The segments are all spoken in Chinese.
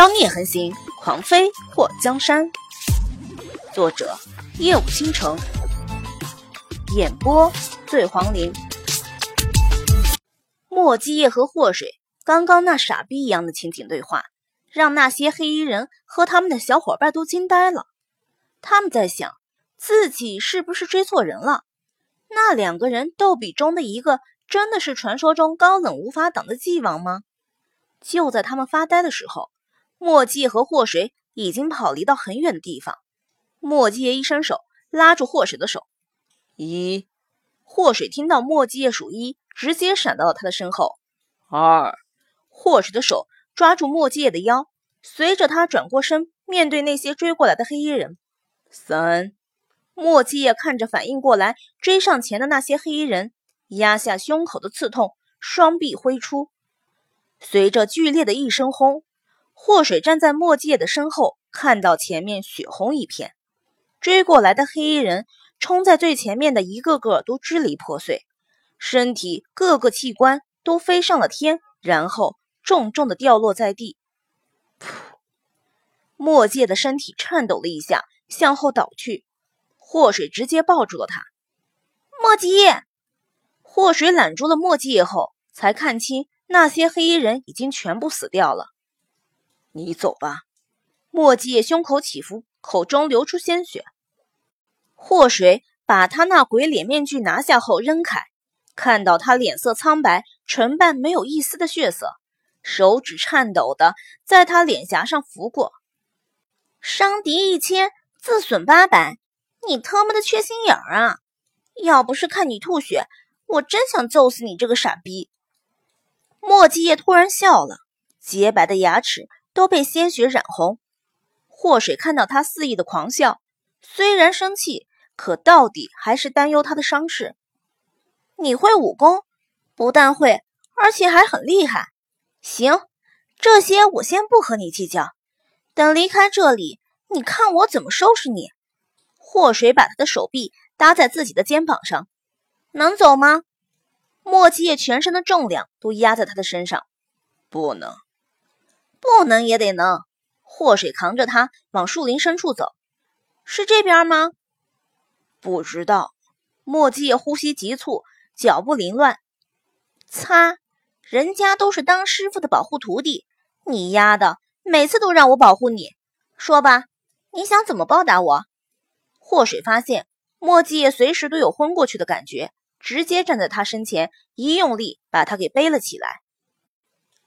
妖孽横行，狂飞破江山。作者：夜舞倾城，演播：醉黄林。莫基叶和祸水刚刚那傻逼一样的情景对话，让那些黑衣人和他们的小伙伴都惊呆了。他们在想，自己是不是追错人了？那两个人逗比中的一个，真的是传说中高冷无法挡的纪王吗？就在他们发呆的时候。墨迹和祸水已经跑离到很远的地方。墨迹一伸手拉住祸水的手，一，祸水听到墨迹数一，直接闪到了他的身后。二，祸水的手抓住墨迹的腰，随着他转过身，面对那些追过来的黑衣人。三，墨迹看着反应过来追上前的那些黑衣人，压下胸口的刺痛，双臂挥出，随着剧烈的一声轰。祸水站在墨界的身后，看到前面血红一片，追过来的黑衣人冲在最前面的一个个都支离破碎，身体各个器官都飞上了天，然后重重的掉落在地。噗！墨界的身体颤抖了一下，向后倒去。祸水直接抱住了他。墨迹叶，祸水揽住了墨迹叶后，才看清那些黑衣人已经全部死掉了。你走吧。墨迹叶胸口起伏，口中流出鲜血。祸水把他那鬼脸面具拿下后扔开，看到他脸色苍白，唇瓣没有一丝的血色，手指颤抖的在他脸颊上拂过。伤敌一千，自损八百，你他妈的缺心眼儿啊！要不是看你吐血，我真想揍死你这个傻逼。墨迹叶突然笑了，洁白的牙齿。都被鲜血染红。祸水看到他肆意的狂笑，虽然生气，可到底还是担忧他的伤势。你会武功？不但会，而且还很厉害。行，这些我先不和你计较。等离开这里，你看我怎么收拾你。祸水把他的手臂搭在自己的肩膀上，能走吗？墨迹叶全身的重量都压在他的身上，不能。不能也得能。祸水扛着他往树林深处走，是这边吗？不知道。墨迹呼吸急促，脚步凌乱。擦，人家都是当师傅的保护徒弟，你丫的每次都让我保护你。说吧，你想怎么报答我？祸水发现墨迹随时都有昏过去的感觉，直接站在他身前，一用力把他给背了起来。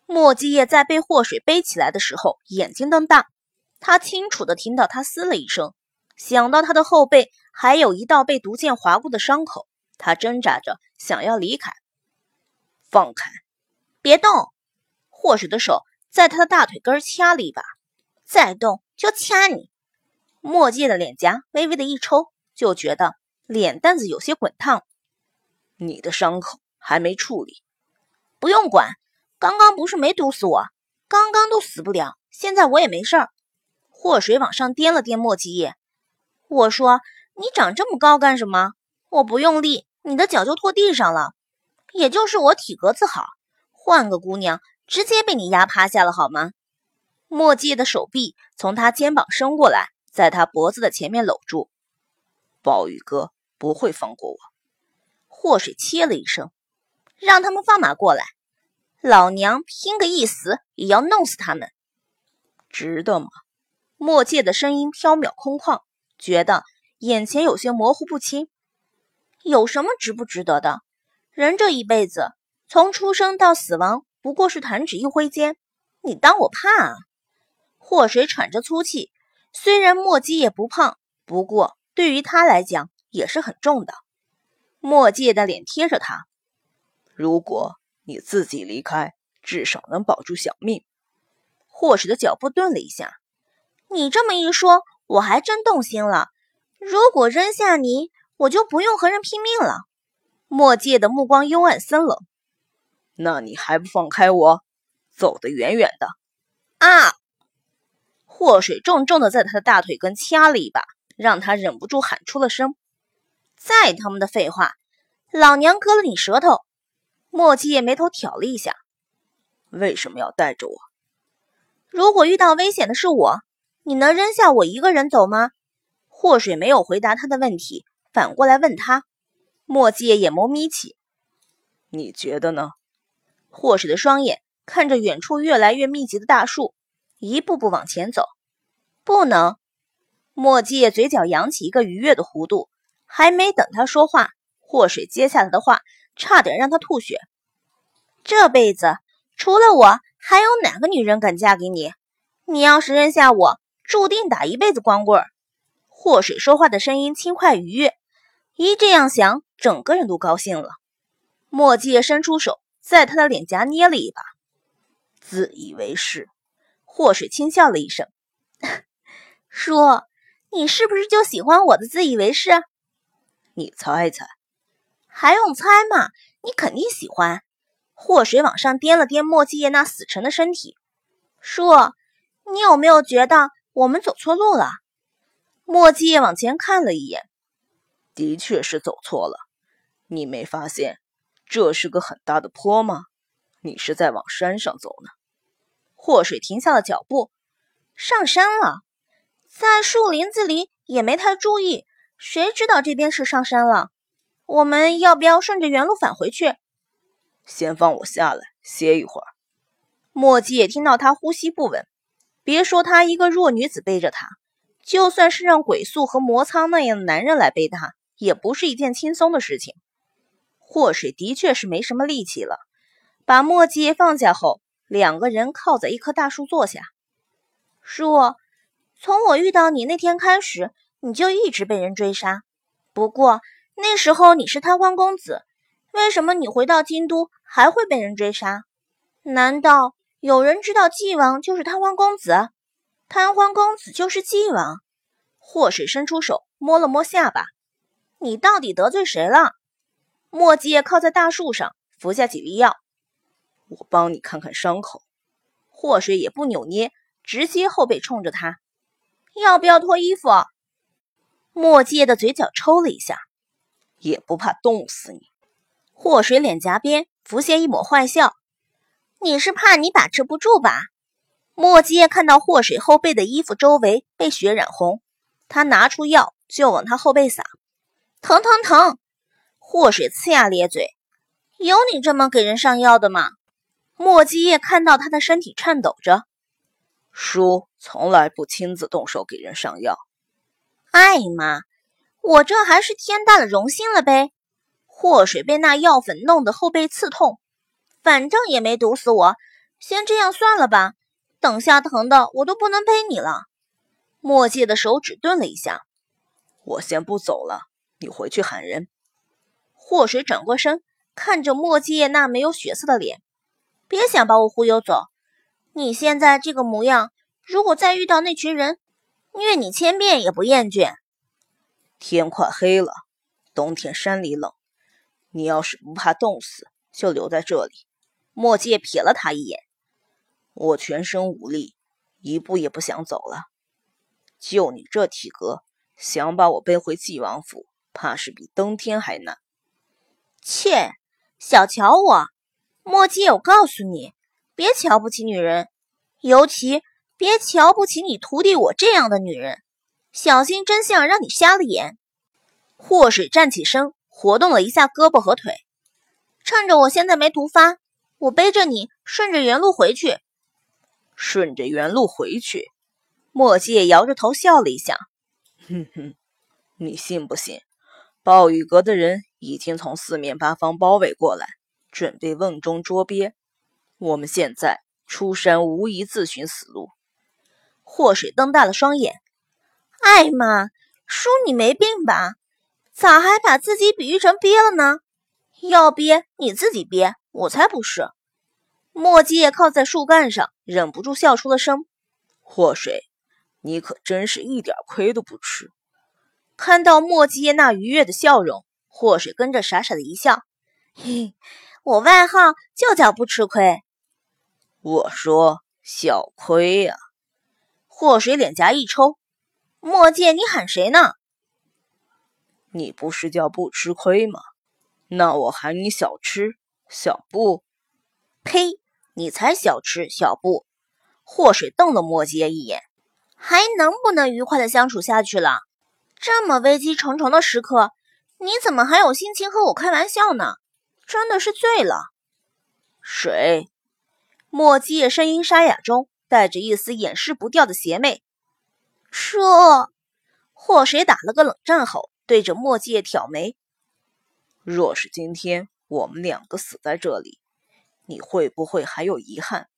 墨迹叶在被祸水背起来的时候，眼睛瞪大。他清楚的听到他嘶了一声，想到他的后背还有一道被毒箭划过的伤口，他挣扎着想要离开。放开，别动！祸水的手在他的大腿根掐了一把，再动就掐你。墨迹的脸颊微微的一抽，就觉得脸蛋子有些滚烫。你的伤口还没处理，不用管。刚刚不是没毒死我，刚刚都死不了，现在我也没事儿。祸水往上掂了掂墨迹叶，我说：“你长这么高干什么？我不用力，你的脚就拖地上了。也就是我体格子好，换个姑娘直接被你压趴下了，好吗？”墨迹的手臂从他肩膀伸过来，在他脖子的前面搂住。暴雨哥不会放过我。祸水切了一声，让他们放马过来。老娘拼个一死也要弄死他们，值得吗？墨界的声音飘渺空旷，觉得眼前有些模糊不清。有什么值不值得的？人这一辈子，从出生到死亡，不过是弹指一挥间。你当我怕啊？祸水喘着粗气，虽然墨迹也不胖，不过对于他来讲也是很重的。墨界的脸贴着他，如果。你自己离开，至少能保住小命。霍水的脚步顿了一下，你这么一说，我还真动心了。如果扔下你，我就不用和人拼命了。墨界的目光幽暗森冷，那你还不放开我，走得远远的！啊！祸水重重的在他的大腿根掐了一把，让他忍不住喊出了声：“再他妈的废话，老娘割了你舌头！”墨迹叶眉头挑了一下，为什么要带着我？如果遇到危险的是我，你能扔下我一个人走吗？祸水没有回答他的问题，反过来问他。墨界眼眸眯起，你觉得呢？祸水的双眼看着远处越来越密集的大树，一步步往前走。不能。墨界嘴角扬起一个愉悦的弧度，还没等他说话，祸水接下来的话差点让他吐血。这辈子除了我，还有哪个女人敢嫁给你？你要是扔下我，注定打一辈子光棍。祸水说话的声音轻快愉悦，一这样想，整个人都高兴了。墨界伸出手，在他的脸颊捏了一把。自以为是，祸水轻笑了一声：“ 叔。”你是不是就喜欢我的自以为是？你猜猜，还用猜吗？你肯定喜欢。祸水往上颠了颠莫继业那死沉的身体，叔，你有没有觉得我们走错路了？莫继业往前看了一眼，的确是走错了。你没发现这是个很大的坡吗？你是在往山上走呢。祸水停下了脚步，上山了。在树林子里也没太注意，谁知道这边是上山了？我们要不要顺着原路返回去？先放我下来歇一会儿。墨迹也听到他呼吸不稳，别说他一个弱女子背着他，就算是让鬼宿和魔苍那样的男人来背他，也不是一件轻松的事情。祸水的确是没什么力气了，把墨迹放下后，两个人靠在一棵大树坐下。叔。从我遇到你那天开始，你就一直被人追杀。不过那时候你是贪欢公子，为什么你回到京都还会被人追杀？难道有人知道纪王就是贪欢公子？贪欢公子就是纪王？祸水伸出手摸了摸下巴，你到底得罪谁了？墨迹靠在大树上，服下几粒药。我帮你看看伤口。祸水也不扭捏，直接后背冲着他。要不要脱衣服？墨界的嘴角抽了一下，也不怕冻死你。祸水脸颊边浮现一抹坏笑，你是怕你把持不住吧？墨界看到祸水后背的衣服周围被血染红，他拿出药就往他后背撒，疼疼疼！祸水呲牙咧嘴，有你这么给人上药的吗？墨迹看到他的身体颤抖着。叔从来不亲自动手给人上药。哎妈，我这还是天大的荣幸了呗！祸水被那药粉弄得后背刺痛，反正也没毒死我，先这样算了吧。等下疼的我都不能背你了。墨界的手指顿了一下，我先不走了，你回去喊人。祸水转过身，看着墨界那没有血色的脸，别想把我忽悠走。你现在这个模样，如果再遇到那群人，虐你千遍也不厌倦。天快黑了，冬天山里冷，你要是不怕冻死，就留在这里。墨界瞥了他一眼，我全身无力，一步也不想走了。就你这体格，想把我背回纪王府，怕是比登天还难。切，小瞧我，墨界，我告诉你。别瞧不起女人，尤其别瞧不起你徒弟我这样的女人，小心真相让你瞎了眼。祸水站起身，活动了一下胳膊和腿，趁着我现在没毒发，我背着你顺着原路回去。顺着原路回去，墨界摇着头笑了一下，哼哼，你信不信？暴雨阁的人已经从四面八方包围过来，准备瓮中捉鳖。我们现在出山无疑自寻死路。祸水瞪大了双眼，艾妈，叔你没病吧？咋还把自己比喻成鳖了呢？要鳖你自己鳖，我才不是。墨迹靠在树干上，忍不住笑出了声。祸水，你可真是一点亏都不吃。看到墨迹那愉悦的笑容，祸水跟着傻傻的一笑，嘿，我外号就叫不吃亏。我说小亏呀！祸水脸颊一抽，墨界，你喊谁呢？你不是叫不吃亏吗？那我喊你小吃小布。呸！你才小吃小布！祸水瞪了墨界一眼，还能不能愉快的相处下去了？这么危机重重的时刻，你怎么还有心情和我开玩笑呢？真的是醉了。水，墨界声音沙哑中带着一丝掩饰不掉的邪魅。说，祸水打了个冷战后，对着墨迹挑眉。若是今天我们两个死在这里，你会不会还有遗憾？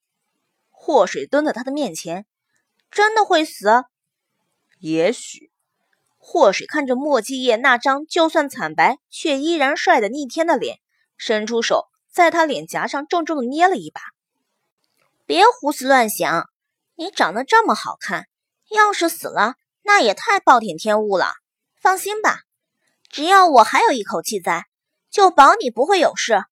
祸水蹲在他的面前，真的会死？也许。祸水看着墨迹叶那张就算惨白却依然帅的逆天的脸，伸出手在他脸颊上重重的捏了一把。别胡思乱想，你长得这么好看，要是死了，那也太暴殄天物了。放心吧，只要我还有一口气在，就保你不会有事。